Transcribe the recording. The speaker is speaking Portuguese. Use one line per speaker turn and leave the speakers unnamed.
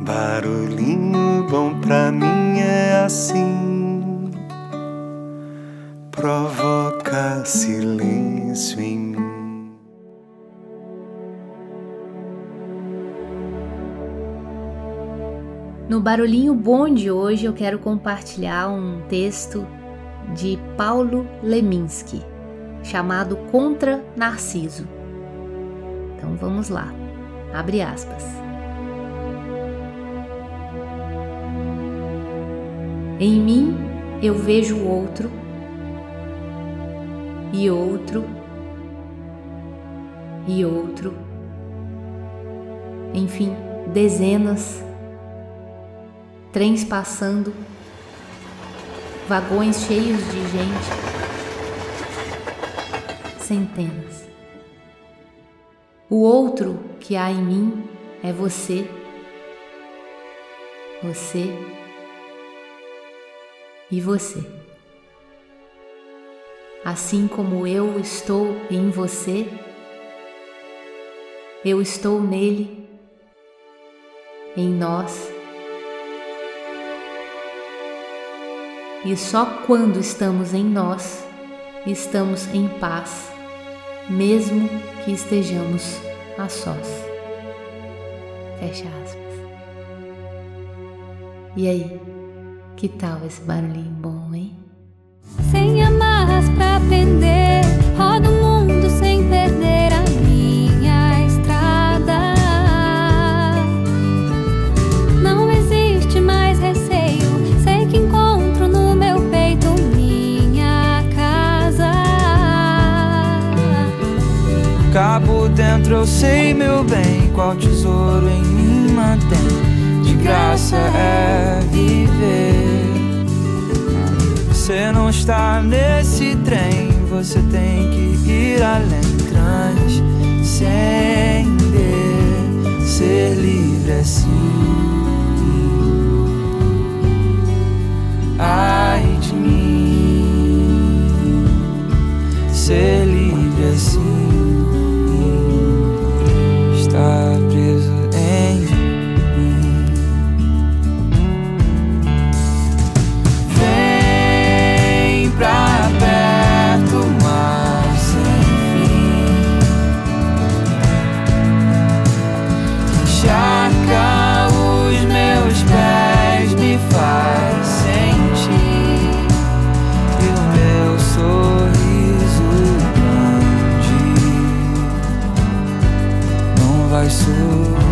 Barulhinho bom pra mim é assim, provoca silêncio em mim.
No Barulhinho Bom de hoje eu quero compartilhar um texto de Paulo Leminski, chamado Contra Narciso. Então vamos lá. Abre aspas. Em mim eu vejo outro e outro e outro, enfim, dezenas, trens passando, vagões cheios de gente, centenas. O outro que há em mim é você, você e você. Assim como eu estou em você, eu estou nele, em nós. E só quando estamos em nós, estamos em paz mesmo que estejamos a sós. Fecha aspas. E aí, que tal esse barulhinho bom, hein?
Sem amarras pra prender, roda o mundo sem perder a minha estrada. Não existe mais receio, sei que encontro no meu peito minha casa.
Cabo dentro, eu sei, meu bem, qual tesouro em mim mantém. De graça é viver. Você não está nesse trem, você tem que ir além, transcender, ser livre assim. I sou